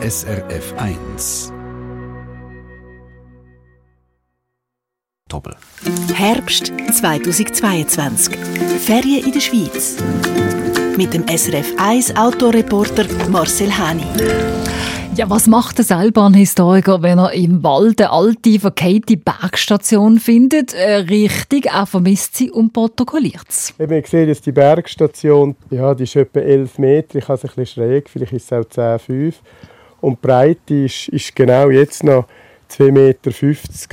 SRF 1. Doppel. Herbst 2022. Ferien in der Schweiz. Mit dem SRF 1 Autoreporter Marcel Hani. Ja, was macht der Seilbahnhistoriker, wenn er im Wald eine alte, verkehrte Bergstation findet? Äh, richtig, er vermisst sie und protokolliert es. Ich sehe, dass die Bergstation, ja, die ist etwa 11 Meter, ich habe es ein bisschen schräg, vielleicht ist es auch 10, 5. Und Breite ist, ist genau jetzt noch 2,50 Meter.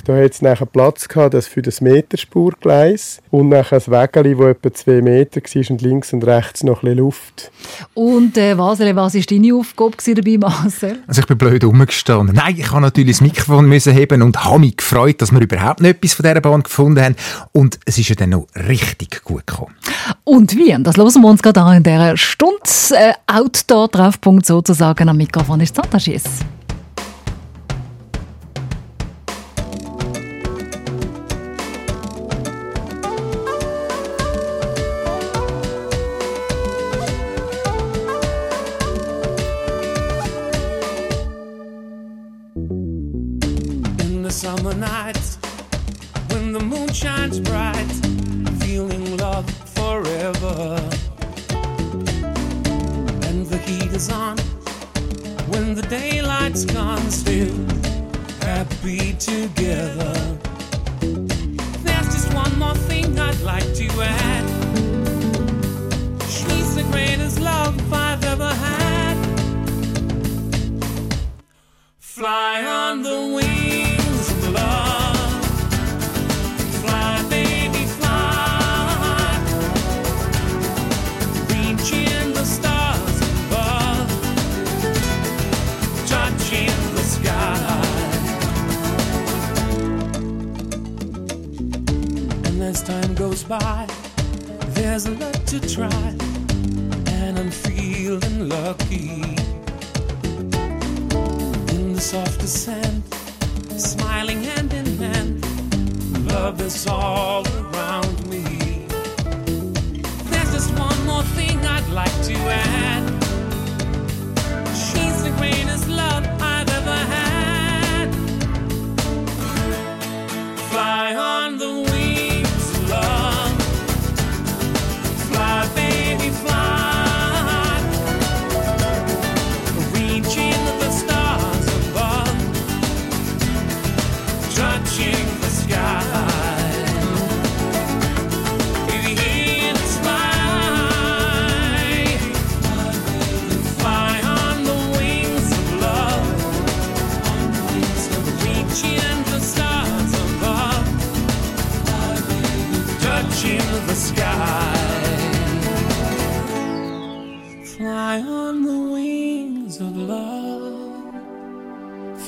Da hat es nachher Platz gehabt, das für das Meterspurgleis und nachher ein Wägeli, das etwa 2 Meter war und links und rechts noch ein bisschen Luft. Und äh, Wasel, was war deine Aufgabe dabei, Marcel? Also ich bin blöd rumgestanden. Nein, ich habe natürlich das Mikrofon müssen heben und habe mich gefreut, dass wir überhaupt noch etwas von dieser Bahn gefunden haben. Und es ist ja dann noch richtig gut gekommen. Und wie? Das hören wir uns gerade an in dieser Stunde. Äh, Outdoor-Treffpunkt sozusagen am Mikrofon ist Santa Schiess. Together. There's just one more thing I'd like to add. She's the greatest love I've ever had. Fly on the wings. By, there's a lot to try, and I'm feeling lucky. In the soft descent, smiling hand in hand, love is all around me. There's just one more thing I'd like to add. She's the greatest love I've ever had. Fly on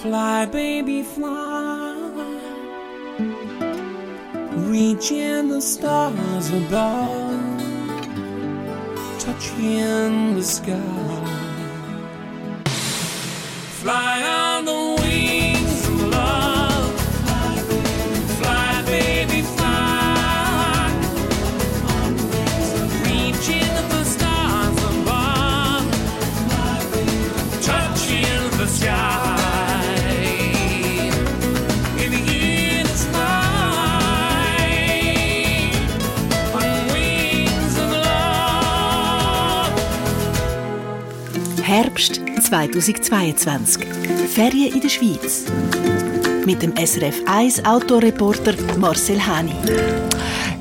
Fly, baby, fly. Reaching the stars above. Touching the sky. Fly on 2022. Ferien in der Schweiz. Mit dem SRF 1 Autoreporter Marcel Hani.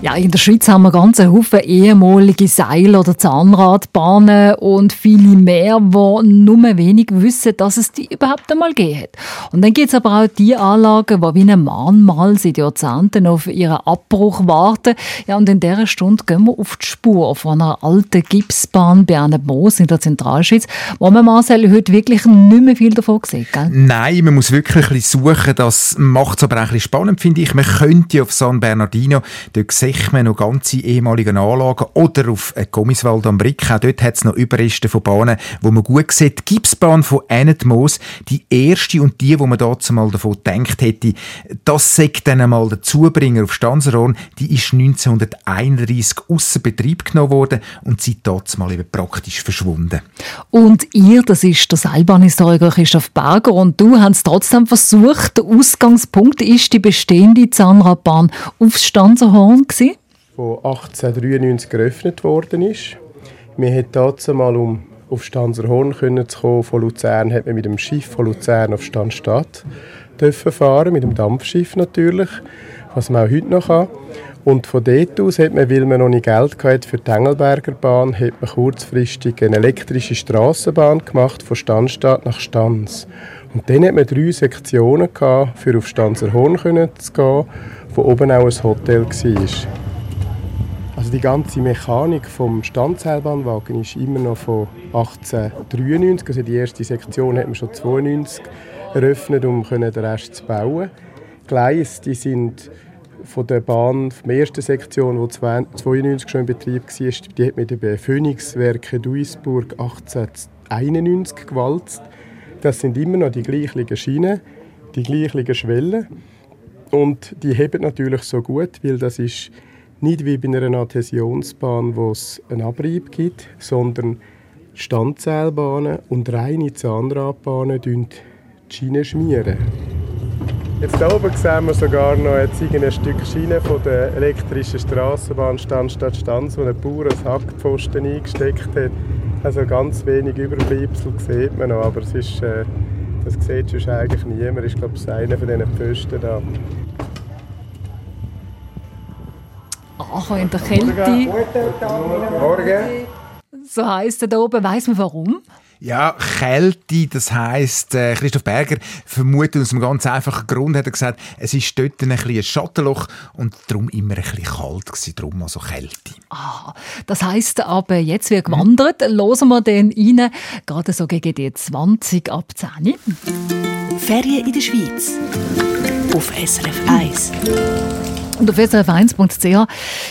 Ja, in der Schweiz haben wir ganz Haufen ehemalige Seil- oder Zahnradbahnen und viele mehr, wo nur wenig wissen, dass es die überhaupt einmal gegeben hat. Und dann gibt es aber auch die Anlagen, die wie ein Mahnmal seit Jahrzehnten auf ihren Abbruch warten. Ja, und in dieser Stunde gehen wir auf die Spur von einer alten Gipsbahn bei einem Moos in der Zentralschweiz, wo man Marcel heute wirklich nicht mehr viel davon sieht, gell? Nein, man muss wirklich ein bisschen suchen. Das macht es aber auch ein bisschen spannend, finde ich. Man könnte auf San Bernardino, dort sieht Echmen noch ganze ehemalige Anlagen oder auf Gommiswald am Brick. Auch dort hat es noch Überreste von Bahnen, wo man gut sieht. Die Gipsbahn von Moos, die erste und die, wo man dazu mal davon gedacht hätte, das sagt dann einmal der Zubringer auf Stanserhorn, die ist 1931 außer Betrieb genommen worden und seit dazu mal eben praktisch verschwunden. Und ihr, das ist der Seilbahnhistoriker Christoph Berger und du hast trotzdem versucht, der Ausgangspunkt ist die bestehende Zahnradbahn aufs Stanserhorn gewesen? Wo 1893 geöffnet worden ist. Wir haben dazu mal um auf Stanserhorn können zu kommen. Von Luzern hat man mit dem Schiff von Luzern auf Stanstadt dürfen fahren, mit dem Dampfschiff natürlich, was man auch heute noch kann. Und von dort aus hat man, weil man noch nicht Geld hatte für die Engelberger Bahn, hat man kurzfristig eine elektrische Straßenbahn gemacht von Stanstadt nach Stanz. Und dann hat man drei Sektionen gehabt, für auf Stanzerhorn zu gehen, wo oben auch ein Hotel war. Also die ganze Mechanik vom Standseilbahnwagen ist immer noch von 1893. Also die erste Sektion hat man schon 92 eröffnet, um den Rest zu bauen. Die Gleise die sind von der Bahn, von der ersten Sektion, die 1992 schon in Betrieb war, die hat mit den Phoenix-Werken Duisburg 1891 gewalzt. Das sind immer noch die gleichen Schienen, die gleichen Schwellen. Und die heben natürlich so gut, weil das ist nicht wie bei einer Adhäsionsbahn, wo es einen Abrieb gibt, sondern Standseilbahnen und reine Zahnradbahnen die Schienen schmieren. Jetzt hier oben sehen wir sogar noch ein Stück Schiene von der elektrischen Straßenbahn Stanstadt Stanz, wo ein Bauer ein Hackpfosten eingesteckt hat. Also ganz wenig Überbleibsel sieht man noch, aber es ist, äh, das sieht sonst eigentlich niemand. Ich glaube, es ist einer von diesen Pfosten da. Ach, in der Kälte. Morgen. So heisst er da oben. Weiss man warum? Ja, Kälte, das heisst, äh, Christoph Berger vermutet aus einem ganz einfachen Grund, hat er gesagt, es ist dort ein, ein Schattenloch und darum immer ein bisschen kalt gewesen, darum also Kälte. Ah, das heisst aber, jetzt wird gewandert, mhm. hören wir den rein, gerade so gegen die 20 ab 10. Ferien in der Schweiz auf SRF 1. Und auf srf1.ch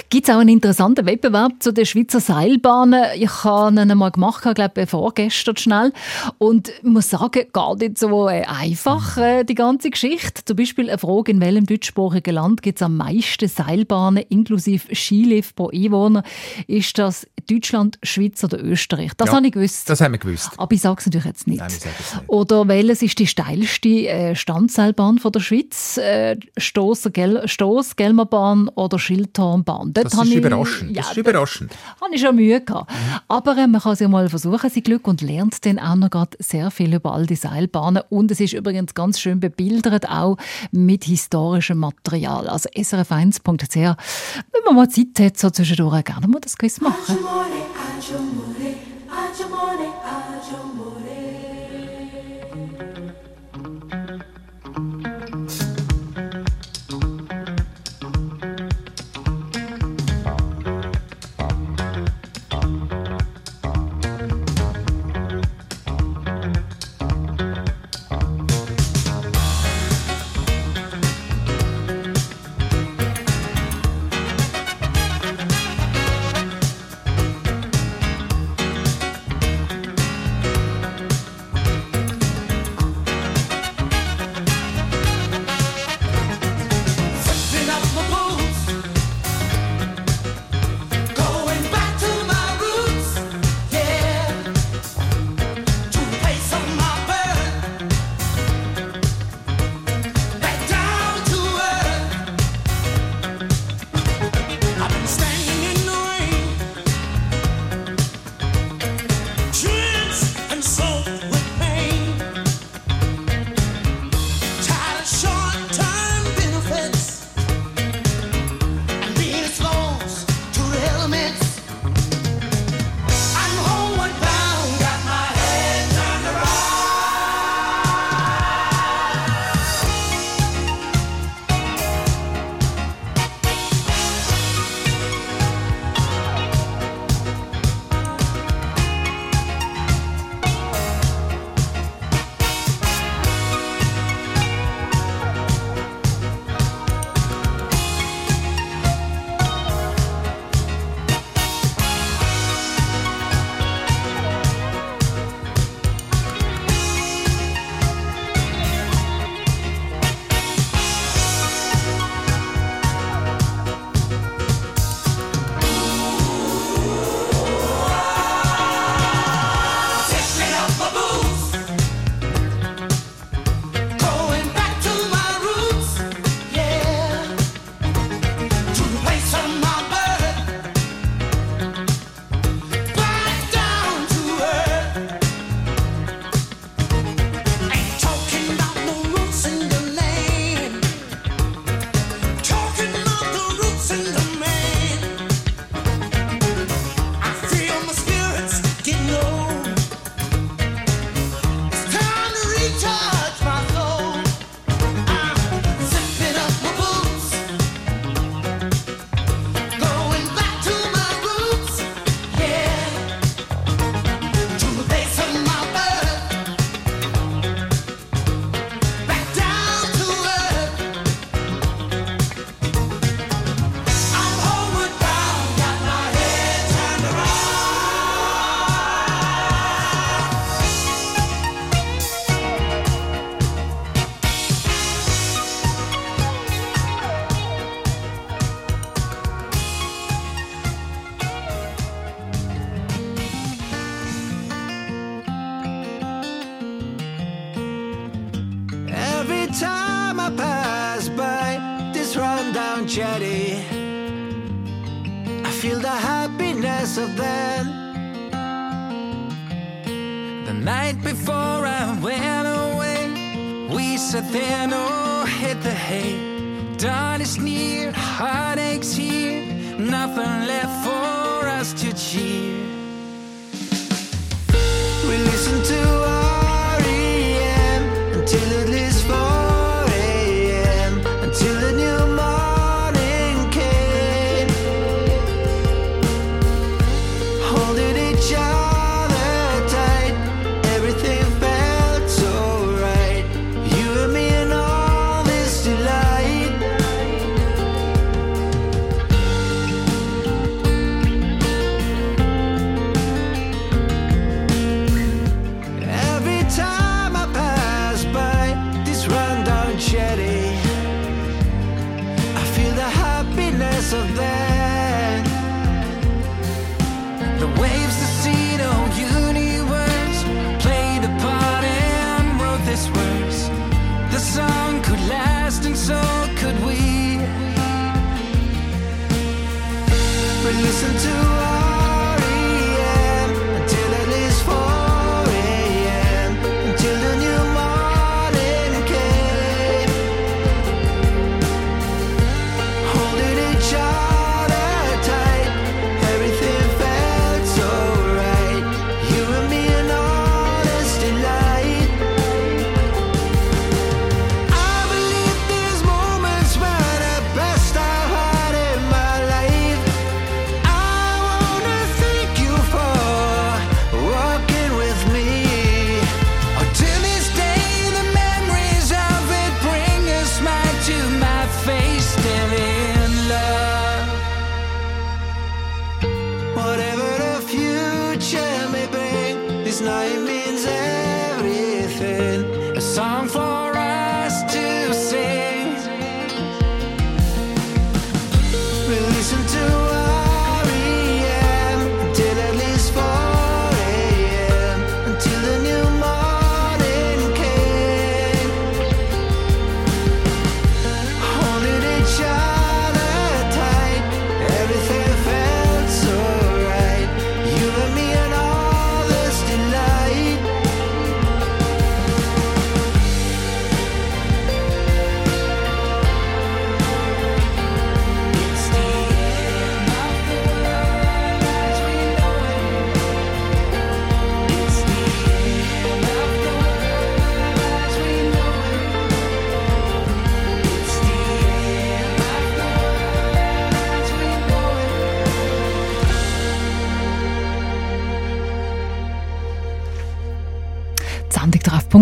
gibt es auch einen interessanten Wettbewerb zu den Schweizer Seilbahnen. Ich habe ihn einmal gemacht, glaube vorgestern schnell. Und ich muss sagen, gar nicht so äh, einfach, äh, die ganze Geschichte. Zum Beispiel eine Frage, in welchem deutschsprachigen Land gibt es am meisten Seilbahnen inklusive Skilift pro Einwohner? Ist das Deutschland, Schweiz oder Österreich? Das ja, habe ich gewusst. Das haben wir gewusst. Aber ich sage es natürlich jetzt nicht. Nein, ich sage es nicht. Oder welches ist die steilste äh, Standseilbahn von der Schweiz? Äh, Stoss, Gel Stoss, Gelmerbahn oder Schildturmbahn? Dort das ist ich, überraschend. Ja, das ist überraschend. Habe ich schon Mühe gehabt. Mhm. Aber äh, man kann es ja mal versuchen, sein Glück, und lernt dann auch noch sehr viel über all die Seilbahnen. Und es ist übrigens ganz schön bebildert, auch mit historischem Material. Also srf1.ch, wenn man mal Zeit hat, so zwischendurch gerne mal das Quiz machen.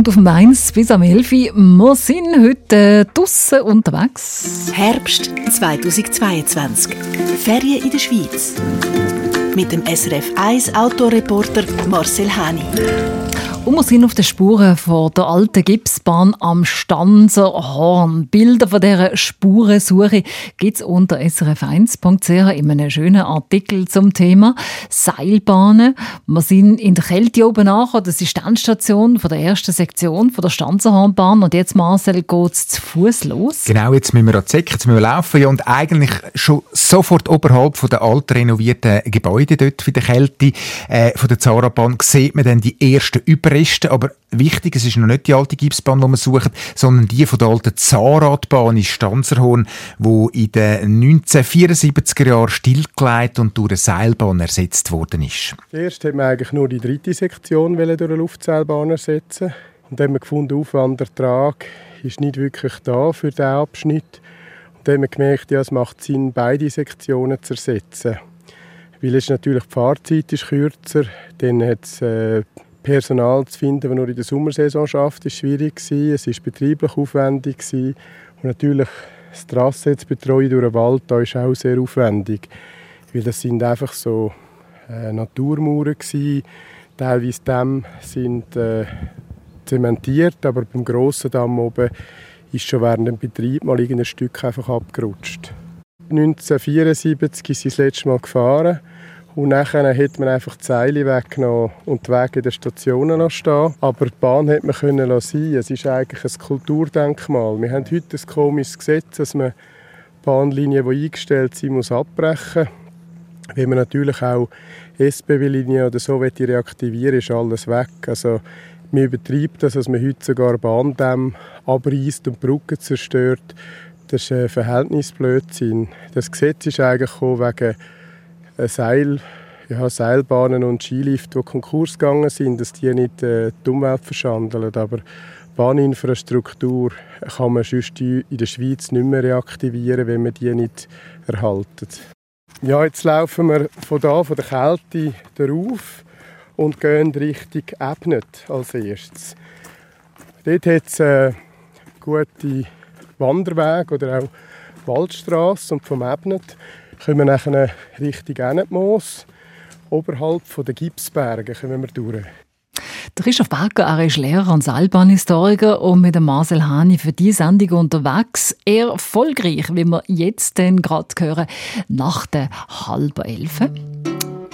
Treffpunkt auf dem 1 bis am 11 Uhr. Wir sind heute draussen unterwegs. Herbst 2022. Ferien in der Schweiz. Mit dem SRF 1 Autoreporter Marcel Hani. Und wir sind auf den Spuren von der alten Gipsbahn am Stanzer Horn. Bilder von dieser Spurensuche gibt es unter srf1.ch in einem schönen Artikel zum Thema Seilbahnen. Wir sind in der Kälte oben nachher. Das ist die Endstation von der ersten Sektion von der Stanzerhornbahn. Und jetzt, Marcel, geht es zu Fuß los. Genau, jetzt müssen wir an Säcke, jetzt müssen wir laufen. Ja, und eigentlich schon sofort oberhalb von der alt renovierten Gebäude dort für die Kälte äh, von der Zarabahn sieht man dann die ersten Überreste. Aber wichtig, es ist noch nicht die alte Gipsbahn, die man sucht, sondern die von der alten Zahnradbahn in Stanzerhorn, die in den 1974er Jahren stillgelegt und durch eine Seilbahn ersetzt worden ist. Zuerst hat man eigentlich nur die dritte Sektion durch eine Luftseilbahn ersetzen. Und dann haben wir gefunden, Aufwandertrag ist nicht wirklich da für diesen Abschnitt. Und dann haben wir gemerkt, ja, es macht Sinn, beide Sektionen zu ersetzen. Weil es natürlich die Fahrzeit ist kürzer, dann hat es äh, Personal zu finden, das nur in der Sommersaison schafft, ist schwierig. Es ist betrieblich aufwendig und natürlich das Trasse jetzt betreuen durch den Wald, da ist auch sehr aufwendig, weil das sind einfach so äh, Naturmauern. Teilweise Dämme sind äh, zementiert, aber beim grossen Damm oben ist schon während dem Betrieb mal irgendein Stück einfach abgerutscht. 1974 ist sie das letzte Mal gefahren und nachher hat man einfach die Seile weggenommen und die Wege der Stationen noch stehen. Aber die Bahn hat man können lassen. Es ist eigentlich ein Kulturdenkmal. Wir haben heute ein komisches Gesetz, dass man Bahnlinie, die eingestellt sind, muss abbrechen. Wenn man natürlich auch SBB-Linie oder so reaktivieren ist alles weg. Also man übertreibt das, dass man heute sogar Bahndämme abreißt und Brücken zerstört. Das ist ein Verhältnisblödsinn. Das Gesetz ist eigentlich wegen äh, Seil, ja, Seilbahnen und Skilifte, die Konkurs gegangen sind, dass die nicht äh, die Umwelt verschandeln. Aber Bahninfrastruktur kann man sonst in der Schweiz nicht mehr reaktivieren, wenn man die nicht erhaltet. Ja, jetzt laufen wir von da, von der Kälte darauf und gehen Richtung Ebnet als erstes. Dort hat es äh, gute Wanderwege oder auch Waldstraße und vom Ebnet kommen wir nachher Richtung Enetmoos. Oberhalb von den Gipsbergen kommen wir durch. Der Christoph Barker, er ist Lehrer und Seilbahnhistoriker und mit dem Marcel Hani für die Sendung unterwegs. Erfolgreich, wie wir jetzt gerade hören, nach der halben Elfe.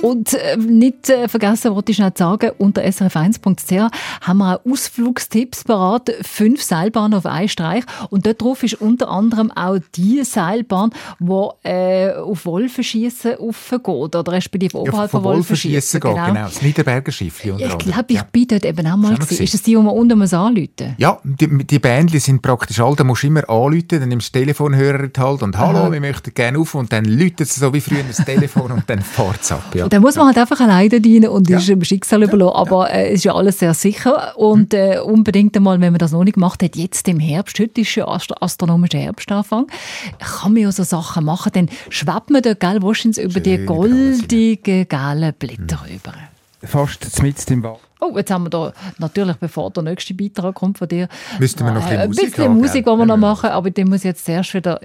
Und äh, nicht äh, vergessen, wollte ich schnell sagen, unter srf1.ch haben wir auch Ausflugstipps parat. Fünf Seilbahnen auf einen Streich. Und dort drauf ist unter anderem auch die Seilbahn, die äh, auf Wolfenschiessen aufgeht. Oder respektive Ja, oberhalb von von Wolfenschiessen. geht, genau. Das Niederberger Schiffli Ich glaube, ich Ja. bin dort eben auch mal gesehen. Ist gewesen. das die, die man unten muss anrufen Ja, die, die Bändchen sind praktisch all, da musst du immer anrufen, dann nimmst du Telefonhörer Hand und «Hallo, Aha. wir möchten gerne auf» und dann läutet es so wie früher das Telefon und dann fährt es ab. Ja. Dann muss man halt einfach alleine dienen und ist dem Schicksal überlassen. Aber äh, es ist ja alles sehr sicher. Und äh, unbedingt einmal, wenn man das noch nicht gemacht hat, jetzt im Herbst, heute ist ja Ast astronomischer Herbstanfang, kann man ja so Sachen machen. Dann schwebt man da, gell, wahrscheinlich über die Schön grau sind, goldigen, gelben Blätter rüber. Fast mitten im Wald. Oh, jetzt haben wir da natürlich, bevor der nächste Beitrag kommt von dir, Müssten wir noch ein bisschen äh, Musik bisschen haben, Musik, die wir noch machen, aber den muss ich jetzt zuerst wieder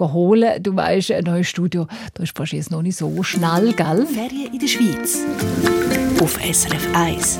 holen. Du weißt, ein neues Studio, da ist fast jetzt noch nicht so schnell, gell? Ferien in der Schweiz. Auf SRF 1.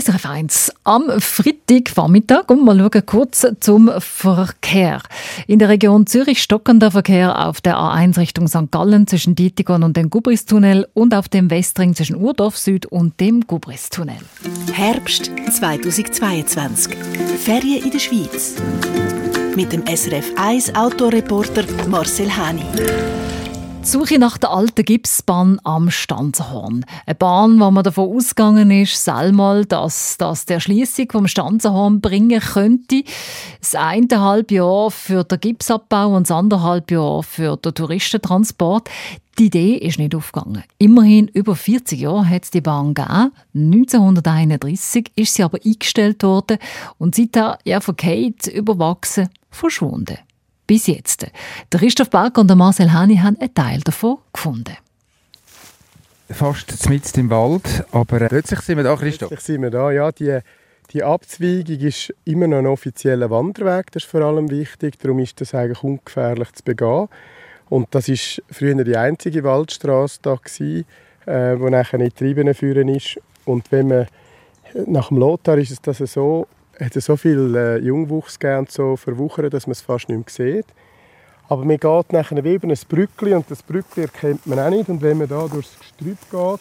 SRF 1 am Freitagvormittag und mal schauen kurz zum Verkehr. In der Region Zürich stockender Verkehr auf der A1 Richtung St. Gallen zwischen Dietigon und dem Gubristunnel und auf dem Westring zwischen Urdorf Süd und dem Gubristunnel. Herbst 2022. Ferien in der Schweiz. Mit dem SRF 1 Autoreporter Marcel Hani. Suche nach der alten Gipsbahn am Stanzerhorn. Eine Bahn, wo man davon ausgegangen ist, selmal, dass das der Schließung vom Stanzerhorn bringen könnte. Das eine halbe Jahr für den Gipsabbau und das andere halbe Jahr für den Touristentransport. Die Idee ist nicht aufgegangen. Immerhin über 40 Jahre hat es die Bahn gegeben. 1931 ist sie aber eingestellt worden und seither ja verkehrt, überwachsen, verschwunden bis jetzt. Der Christoph Barker und der Marcel Hani haben einen Teil davon gefunden. Fast mitten im Wald, aber äh, plötzlich sind wir da, Christoph. Plötzlich sind wir da, ja. Die, die Abzweigung ist immer noch ein offizieller Wanderweg, das ist vor allem wichtig. Darum ist das eigentlich ungefährlich zu begehen. Und das ist früher die einzige Waldstraße da gewesen, äh, wo nachher nicht Triebene führen ist. Und wenn man nach dem Lothar ist es das so, hat so viel äh, Jungwuchs gegeben und so verwuchert, dass man es fast nicht mehr sieht. Aber man geht nachher wie über ein Brückli und das Brückli erkennt man auch nicht. Und wenn man da durchs Gestrüpp geht,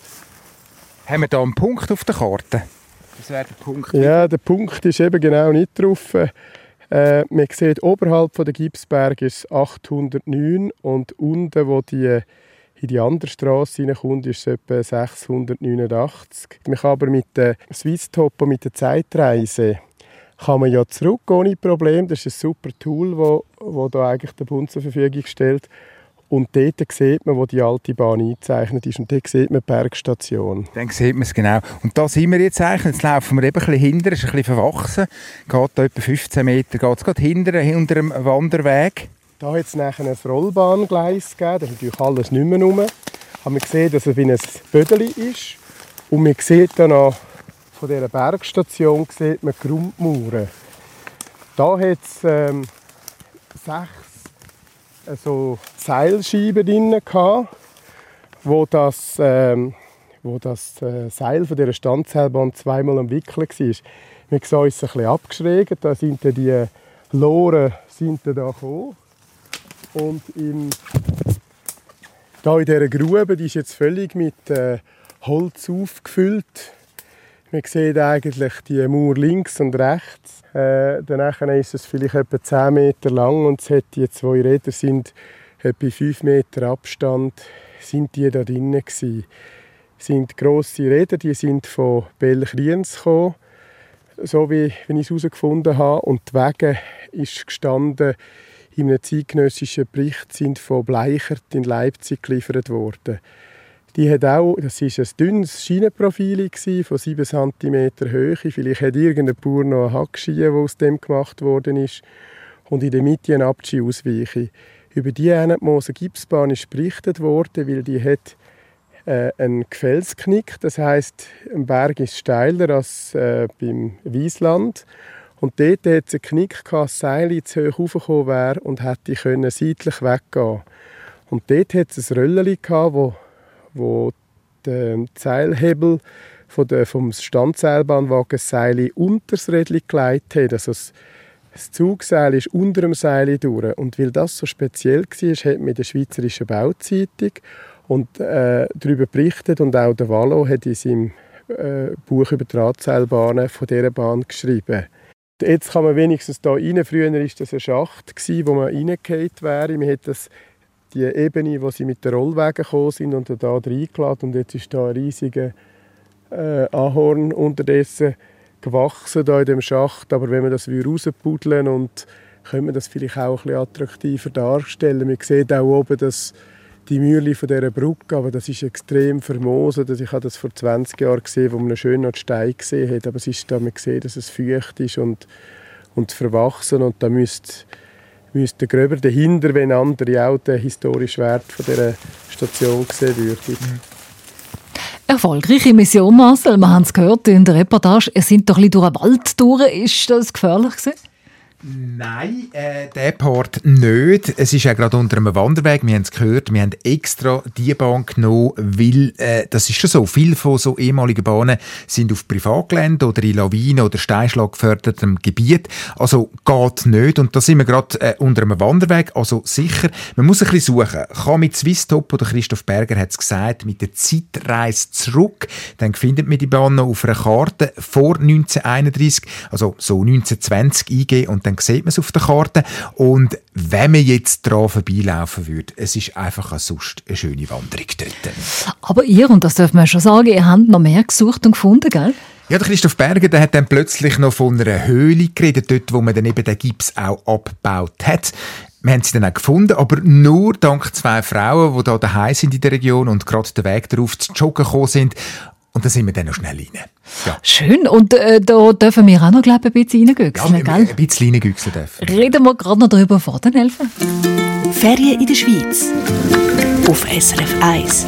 Haben wir da einen Punkt auf der Karte? Das wäre der Punkt. Ja, der Punkt ist eben genau nicht drauf. Äh, man sieht, oberhalb von der Gipsberg ist es 809 und unten, wo die in die andere Straße hineinkommt, ist es etwa 689. Man kann aber mit der Swisstop und mit der Zeitreise kann man ja zurück ohne Problem. Das ist ein super Tool, wo, wo da eigentlich der Bund zur Verfügung stellt. Und dort sieht man, wo die alte Bahn eingezeichnet ist. Und dort sieht man die Bergstation. Dann sieht man es genau. Und da sind wir jetzt eigentlich. Jetzt laufen wir eben ein bisschen hinter, ist ein bisschen verwachsen. Geht da etwa 15 Meter, geht es gerade hinter, hinter dem Wanderweg. Da hat es nachher ein Rollbahngleis gegeben. Das ist natürlich alles nicht mehr rum. Aber man sieht, dass es wie ein Bödeli ist. Und man sieht dann noch von dieser Bergstation sieht man die Grundmauern. Da hat es ähm, sechs also Seilscheiben drin gehabt, wo das, ähm, wo das äh, Seil von dieser Standseilbahn zweimal am Wickeln war. Wir sehen uns ein bisschen abgeschrägt. Da sind dann die Loren sind da gekommen. Und im, da in dieser Grube, die ist jetzt völlig mit äh, Holz aufgefüllt. Man sieht eigentlich die Mauer links und rechts. Äh, danach ist es vielleicht etwa 10 Meter lang und es hat die zwei Räder sind etwa 5 Meter Abstand sind die da drinnen gewesen. Es sind grosse Räder, die sind von Belchriens gekommen, so wie wenn ich es herausgefunden habe. Und die Wege ist gestanden in einem zeitgenössischen Bericht sind von Bleichert in Leipzig geliefert worden. Die hat auch, das war ein dünnes Schienenprofil von 7 cm Höhe. Vielleicht hat irgendein Bauer noch eine Hackschie, die aus dem gemacht worden ist. Und in der Mitte eine Abschi-Ausweiche. Über die Ennetmoser Gipsbahn ist berichtet worden, weil die hat äh, einen Gefällsknick. Das heißt, ein Berg ist steiler als äh, beim Wiesland. Und dort hat es einen Knick gehabt, das Seil zu hoch raufgekommen wäre und hätte können seitlich weggehen Und dort hat es ein Röllchen gehabt, wo, der Seilhebel von der, vom Standseilbahnwagen unter das Rädchen gelegt hat. Also das, das Zugseil ist unter dem Seil durch. Und weil das so speziell war, hat in der Schweizerischen Bauzeitung und, äh, darüber berichtet und auch der Wallo hat in seinem äh, Buch über Drahtseilbahnen von dieser Bahn geschrieben. Jetzt kann man wenigstens da rein. Früher war das ein Schacht, wo man reingefallen wäre. Man hat das, die Ebene, wo sie mit den Rollwegen gekommen sind und da reingeladen. Und jetzt ist da ein riesiger äh, Ahorn unterdessen gewachsen da in dem Schacht. Aber wenn man das rauspuddeln und könnte man das vielleicht auch ein bisschen attraktiver darstellen. Man sieht auch oben dass die Mühle von dieser Brücke, aber das ist extrem vermoset. Also ich habe das vor 20 Jahren gesehen, wo man schön noch die Steine gesehen hat, aber es ist da, man sieht, dass es feucht ist und, und verwachsen und da müsste, müsste gröber dahinter, wenn andere auch den historischen Wert von dieser Station sehen würden. Erfolgreiche Mission, Marcel. Wir haben es gehört in der Reportage. Ihr seid doch ein bisschen durch den Wald durch. Ist das gefährlich gewesen? Nein, äh, der Part nicht. Es ist ja gerade unter einem Wanderweg. Wir haben es gehört. Wir haben extra die Bahn genommen, weil äh, das ist schon so. Viele von so ehemaligen Bahnen sind auf Privatgelände oder in Lawinen oder Steinschlag gefördertem Gebiet. Also geht nicht. Und da sind wir gerade äh, unter einem Wanderweg. Also sicher, man muss ein bisschen suchen. Kann mit Swisstop oder Christoph Berger hat es gesagt, mit der Zeitreise zurück. Dann findet man die Bahn noch auf einer Karte vor 1931, also so 1920 eingeben und dann sieht man es auf der Karte. Und wenn man jetzt dran vorbeilaufen würde, es ist einfach auch sonst eine schöne Wanderung dort. Aber ihr, und das darf man schon sagen, ihr habt noch mehr gesucht und gefunden, gell? Ja, der Christoph Berger, der hat dann plötzlich noch von einer Höhle geredet, dort, wo man dann eben den Gips auch abgebaut hat. Wir haben sie dann auch gefunden, aber nur dank zwei Frauen, die da daheim sind in der Region und gerade den Weg darauf zu joggen gekommen sind. Und da sind wir dann noch schnell rein. Ja, Schön. Und äh, da dürfen wir auch noch, glaube ich, ein bisschen ja reingüchseln, gell? ein bisschen reingüchseln dürfen. Reden wir gerade noch darüber vor den helfen. Ferien in der Schweiz. Auf SRF 1.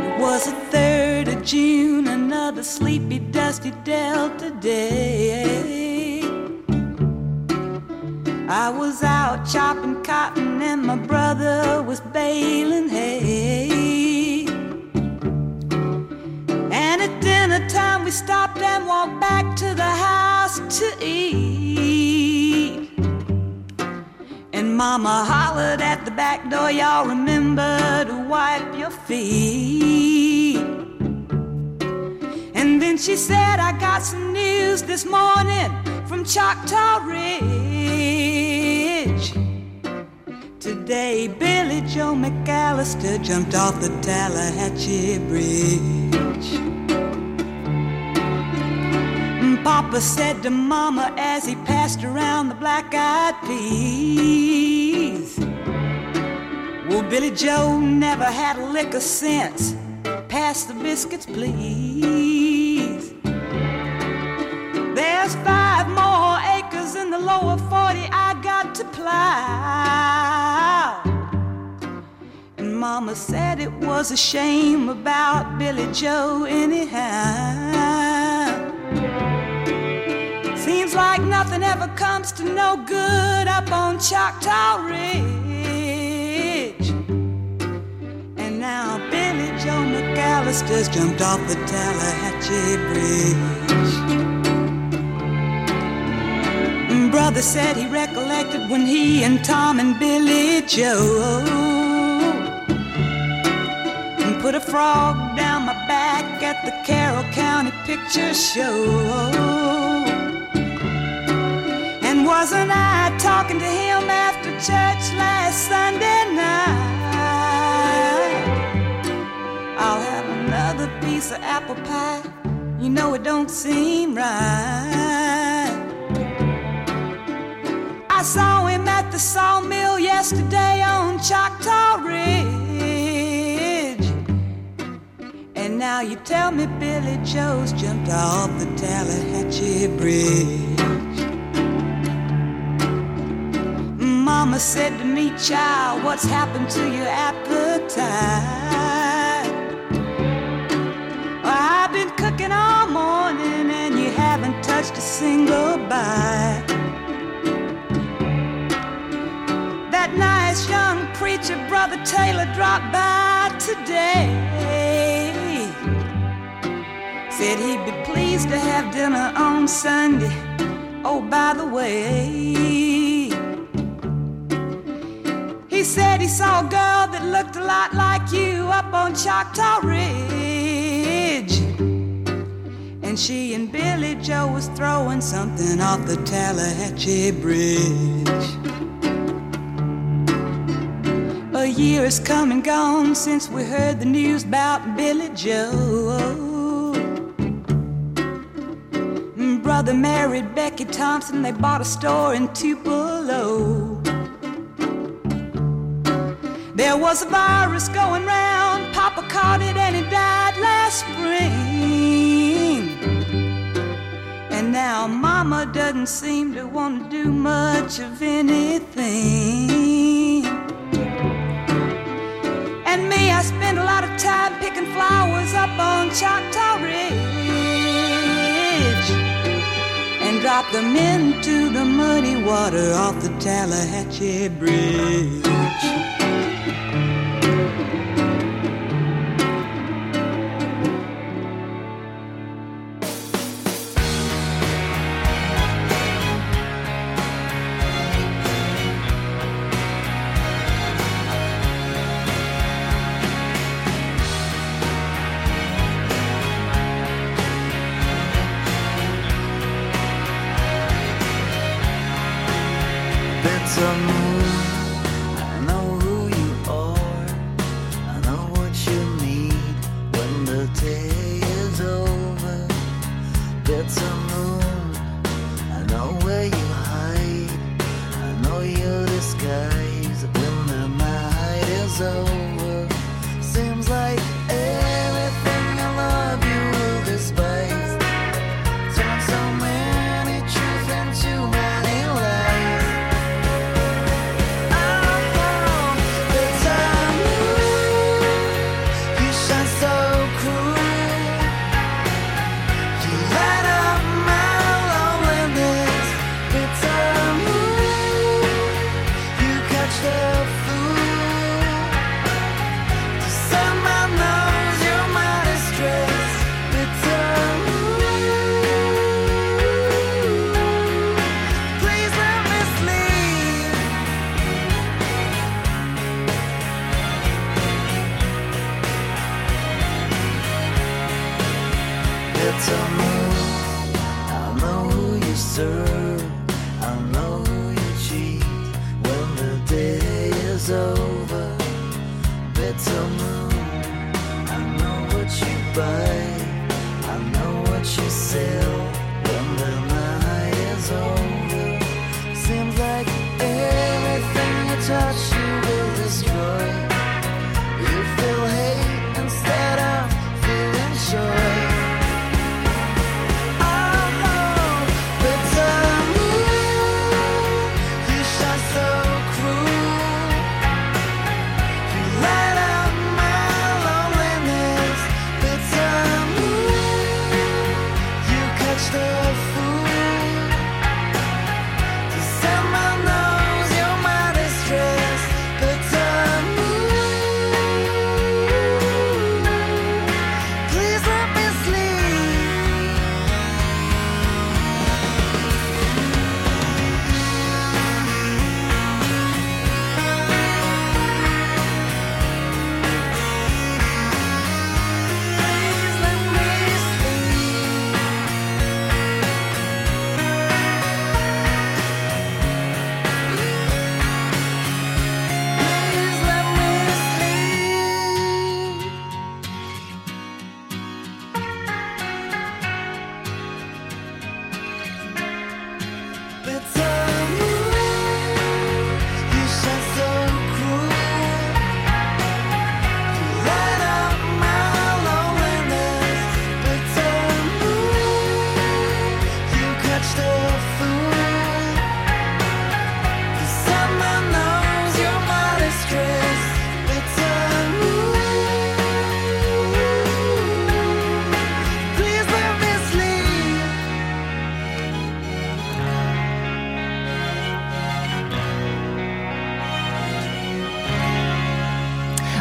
It was the 3rd of June, another sleepy, dusty Delta day. I was out chopping cotton and my brother was baling hay. And at dinner time, we stopped and walked back to the house to eat. And mama hollered at the back door, y'all remember to wipe your feet. And then she said, I got some news this morning from Choctaw Ridge. Today, Billy Joe McAllister jumped off the Tallahatchie Bridge. And Papa said to Mama as he passed around the black eyed peas. Well, Billy Joe never had a lick of sense. Pass the biscuits, please. There's five in the lower 40 I got to plow. And Mama said it was a shame about Billy Joe, anyhow. Seems like nothing ever comes to no good up on Choctaw Ridge. And now Billy Joe McAllister's jumped off the Tallahatchie Bridge. Brother said he recollected when he and Tom and Billy Joe put a frog down my back at the Carroll County Picture Show. And wasn't I talking to him after church last Sunday night? I'll have another piece of apple pie. You know it don't seem right. I saw him at the sawmill yesterday on Choctaw Ridge. And now you tell me Billy Joe's jumped off the Tallahatchie Bridge. Mama said to me, child, what's happened to your appetite? I've been cooking all morning and you haven't touched a single bite. Preacher, Brother Taylor, dropped by today. Said he'd be pleased to have dinner on Sunday. Oh, by the way, he said he saw a girl that looked a lot like you up on Choctaw Ridge. And she and Billy Joe was throwing something off the Tallahatchie Bridge. Year has come and gone since we heard the news about Billy Joe. Brother married Becky Thompson, they bought a store in Tupelo. There was a virus going round, Papa caught it and he died last spring. And now Mama doesn't seem to want to do much of anything. I spend a lot of time picking flowers up on Choctaw Ridge and drop them into the muddy water off the Tallahatchie Bridge.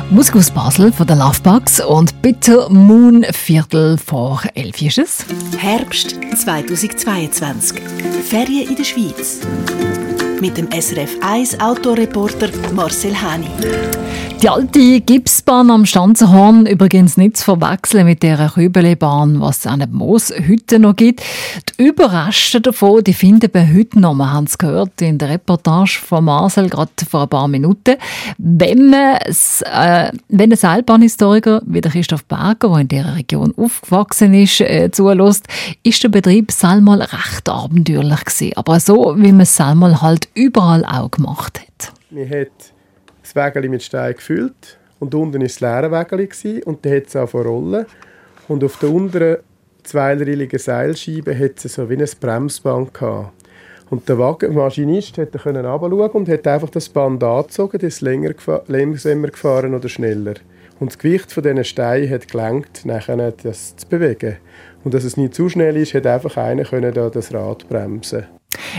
Musik aus Basel von den Lovebugs und Bitter Moon Viertel vor elf. Herbst 2022. Ferien in der Schweiz. Mit dem SRF 1 Autoreporter Marcel Hani. Die alte Gipsbahn am Stanzenhorn übrigens nicht zu verwechseln mit der Kübelebahn, was es an den Moos heute noch gibt. Die Überreste davon, die finden wir heute noch. Wir haben es gehört in der Reportage von Marcel gerade vor ein paar Minuten. Wenn es, äh, wenn ein Seilbahnhistoriker wie der Christoph Berger, der in dieser Region aufgewachsen ist, äh, zulässt, ist der Betrieb Salmal recht abenteuerlich gewesen. Aber so, wie man Salmal halt überall auch gemacht hat. Man hat das Wägeli mit Stein gefüllt und unten war das leere Wägeli und dann hat es auch Rollen. Und auf der unteren zweirädrigen Seilscheibe hat es so wie ein Bremsband gehabt. Und der Wagen, Maschinist konnte herabschauen und hat einfach das Band angezogen, das ist länger langsamer gefahren oder schneller. Und das Gewicht von diesen Steinen hat gelangt, das zu bewegen. Und dass es nicht zu schnell ist, hat einfach einer können da das Rad bremsen.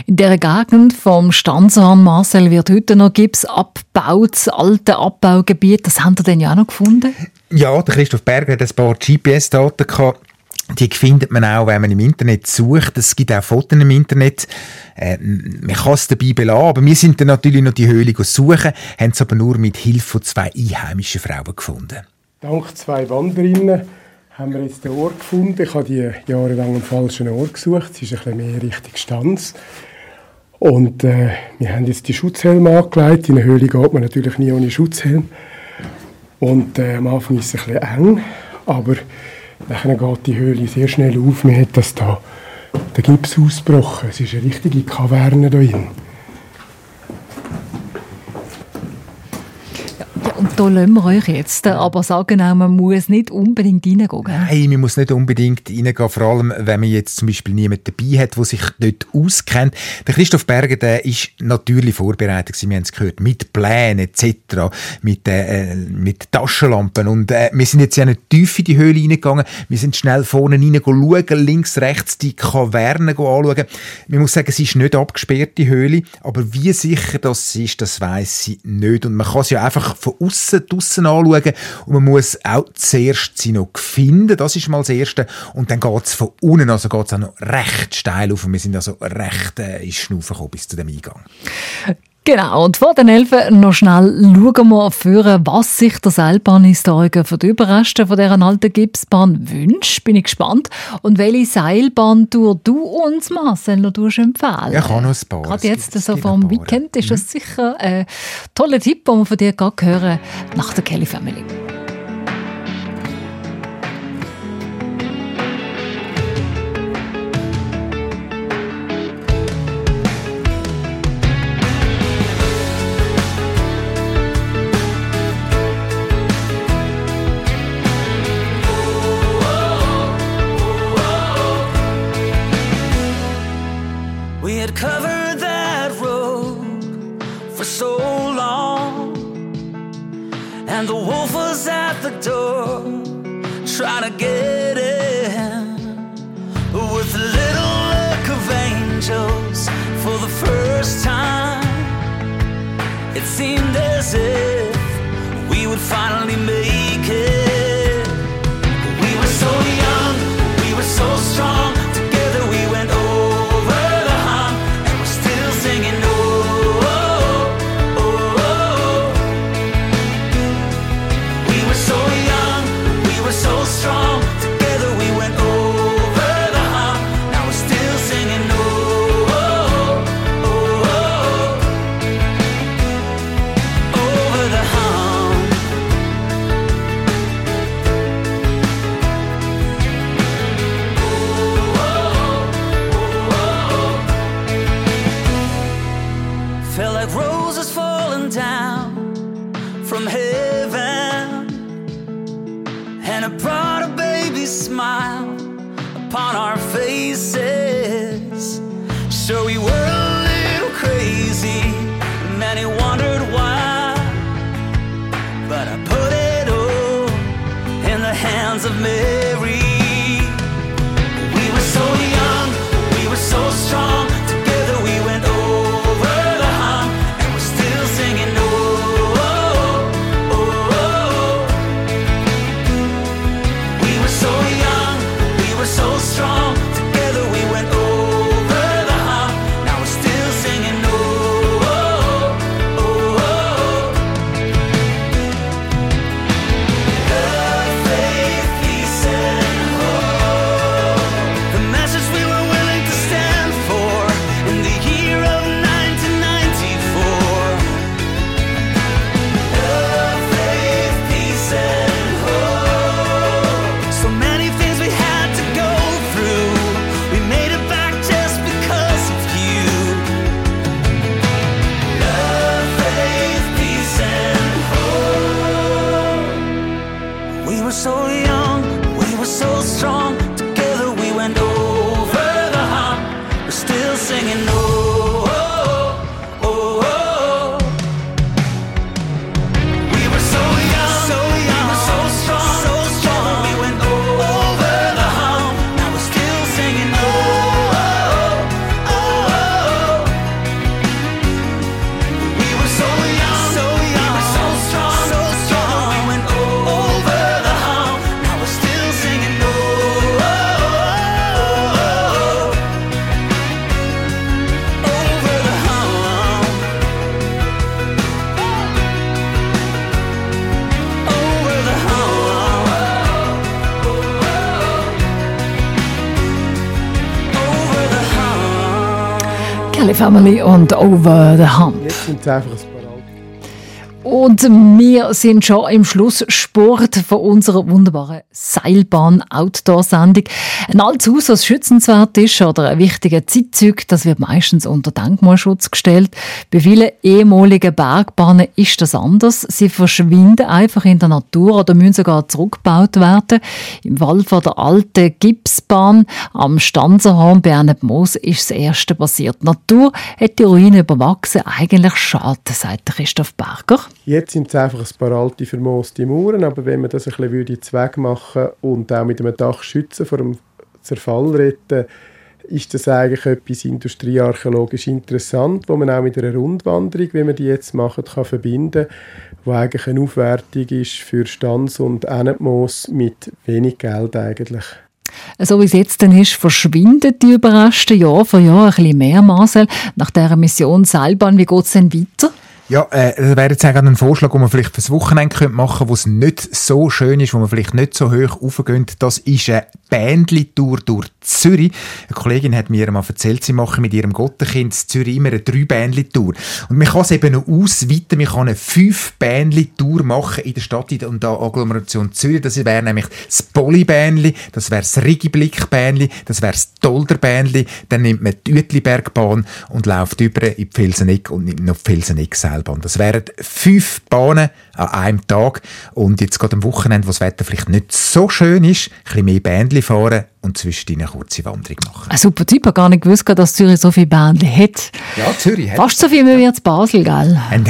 In dieser Gegend vom Stanzhahn Marcel wird heute noch Gips abgebaut, das alte Abbaugebiet. Das haben ihr denn ja auch noch gefunden? Ja, der Christoph Berger hat ein paar GPS-Daten gehabt. Die findet man auch, wenn man im Internet sucht. Es gibt auch Fotos im Internet. Äh, man kann es dabei belassen, aber wir sind dann natürlich noch die Höhle suchen, haben es aber nur mit Hilfe von zwei einheimischen Frauen gefunden. Dank zwei Wanderinnen haben wir jetzt den Ort gefunden. Ich habe die jahrelang am falschen Ort gesucht. Es ist ein bisschen mehr Richtung Stanz. Und äh, wir haben jetzt die Schutzhelme angelegt. In der Höhle geht man natürlich nie ohne Schutzhelm. Und äh, am Anfang ist es ein bisschen eng, aber dann geht die Höhle sehr schnell auf. Man hat das da, den Gips ausgebrochen. Es ist eine richtige Kaverne da drin. Ja, und da lassen wir euch jetzt. Aber sagen auch, man muss nicht unbedingt reingehen. Nein, man muss nicht unbedingt reingehen, vor allem wenn man jetzt zum Beispiel niemanden dabei hat, der sich dort auskennt. Der Christoph Berger, der ist natürlich vorbereitet gewesen, wir haben es gehört, mit Plänen etc., mit, äh, mit Taschenlampen. Und äh, wir sind jetzt ja nicht tief in die Höhle reingegangen, wir sind schnell vorne rein schauen, links, rechts die Kaverne anschauen. Man muss sagen, es ist nicht abgesperrt, die Höhle, aber wie sicher das ist, das weiß sie nicht. Und man kann es ja einfach von außen draussen anschauen. Und man muss auch zuerst sie noch finden, das ist mal das Erste. Und dann geht es von unten, also geht es auch noch recht steil auf. Und wir sind also recht äh, in Schnaufen gekommen bis zu dem Eingang. Genau, und vor den Elfen noch schnell schauen wir für, was sich der Seilbahnhistoriker für die Überreste von dieser alten Gipsbahn wünscht. Bin ich gespannt. Und welche Seilbahntour du uns, Marcel, noch empfehlen Ja, ich habe noch ein paar. Gerade jetzt, so vom ein paar. Weekend, ist das sicher ein toller Tipp, den wir von dir gerade hören, nach der Kelly Family. Get. With a little luck of angels for the first time, it seemed as if we would finally make Family und Over the Hump. Und wir sind schon im Schlusssport von unserer wunderbaren Seilbahn-Outdoor-Sendung. Ein altes Haus, das schützenswert ist oder ein wichtiger Zeitzug, das wird meistens unter Denkmalschutz gestellt. Bei vielen ehemaligen Bergbahnen ist das anders. Sie verschwinden einfach in der Natur oder müssen sogar zurückgebaut werden. Im Fall von der alten Gipsbahn am Stanzerhorn bei Moos ist das erste passiert. Die Natur hat die Ruine überwachsen. Eigentlich schade, sagt Christoph Berger. Jetzt sind es einfach ein paar alte, vermooste Mauern, aber wenn man das ein bisschen würde Zweck machen und auch mit einem Dach schützen vor dem Zerfall retten, ist das eigentlich etwas industriearchäologisch interessant, wo man auch mit einer Rundwanderung, wie wir die jetzt machen, kann verbinden wo eigentlich eine Aufwertung ist für Stanz und Ennetmoos mit wenig Geld eigentlich. So wie es jetzt dann ist, verschwinden die Überreste Jahr für Jahr ein bisschen mehr, Marcel. Nach dieser Mission Seilbahn, wie geht es denn weiter? Ja, äh, das wäre jetzt eigentlich ein Vorschlag, den man vielleicht fürs Wochenende könnte machen könnte, wo es nicht so schön ist, wo man vielleicht nicht so hoch raufgehen. Das ist eine Bändli-Tour durch Zürich. Eine Kollegin hat mir mal erzählt, sie machen mit ihrem Gottenkind in Zürich immer eine drei tour Und man kann es eben noch ausweiten, man kann eine fünf tour machen in der Stadt und der Agglomeration Zürich. Das wäre nämlich das Polly-Bändli, das wäre das Rigiblick-Bändli, das wäre das Dolder-Bändli. Dann nimmt man die Uetlibergbahn und läuft über in die Felseneck und nimmt noch Felseneck Seilbahn. Das wären fünf Bahnen an einem Tag. Und jetzt gerade am Wochenende, wo das Wetter vielleicht nicht so schön ist, ein bisschen mehr Bändli fahren und zwischendurch eine kurze Wanderung machen. Ein super Typ, ich habe gar nicht gewusst, dass Zürich so viele Bändli hat. Ja, Zürich hat Fast so viel wie jetzt Basel, gell?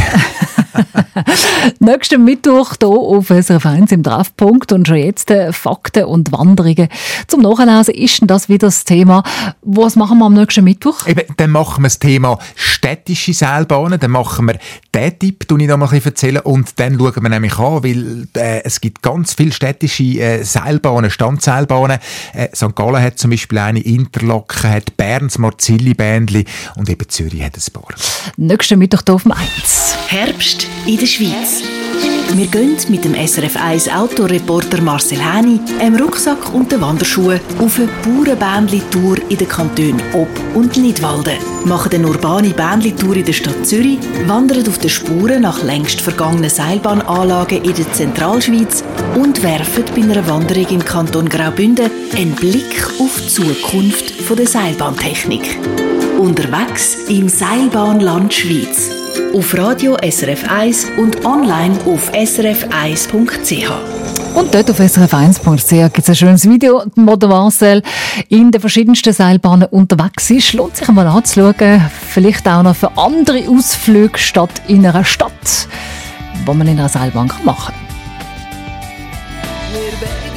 Nächsten Mittwoch hier auf SRF 1 im Treffpunkt und schon jetzt äh, Fakten und Wanderungen zum Nachlesen ist denn das wieder das Thema. Was machen wir am nächsten Mittwoch? Eben, dann machen wir das Thema städtische Seilbahnen, dann machen wir den Tipp, den ich da mal ein bisschen erzählen und dann schauen wir nämlich an, weil äh, es gibt ganz viele städtische äh, Seilbahnen, Standseilbahnen. Äh, St. Gallen hat zum Beispiel eine, Interlaken hat Berns Marzilli-Bändli und eben Zürich hat ein paar. Nächsten Mittwoch hier auf dem 1. Herbst in der Schweiz. Wir gehen mit dem SRF 1 Autoreporter Marcel Häni, einem Rucksack und den Wanderschuhen auf eine Bauernbändli-Tour in den Kantonen Ob- und Nidwalden. Machen eine urbane Bändli-Tour in der Stadt Zürich, wandern auf den Spuren nach längst vergangenen Seilbahnanlagen in der Zentralschweiz und werfen bei einer Wanderung im Kanton Graubünden einen Blick auf die Zukunft der Seilbahntechnik. Unterwegs im Seilbahnland Schweiz. Auf Radio SRF 1 und online auf srf1.ch. Und dort auf srf1.ch gibt es ein schönes Video, wo der Marcel in den verschiedensten Seilbahnen unterwegs ist. Lohnt sich einmal anzuschauen. Vielleicht auch noch für andere Ausflüge statt in einer Stadt, wo man in einer Seilbahn machen kann.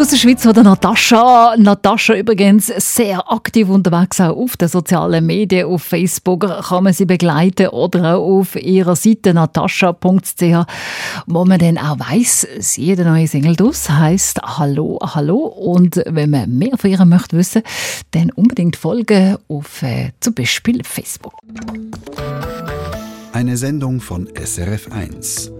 Musik aus der Schweiz oder Natascha. Natascha übrigens sehr aktiv unterwegs auch auf den sozialen Medien. Auf Facebook kann man sie begleiten oder auch auf ihrer Seite natascha.ch, wo man dann auch weiss, sie eine neue Single draus, heisst Hallo, Hallo. Und wenn man mehr von ihr möchte wissen, dann unbedingt folgen auf äh, zum Beispiel Facebook. Eine Sendung von SRF1.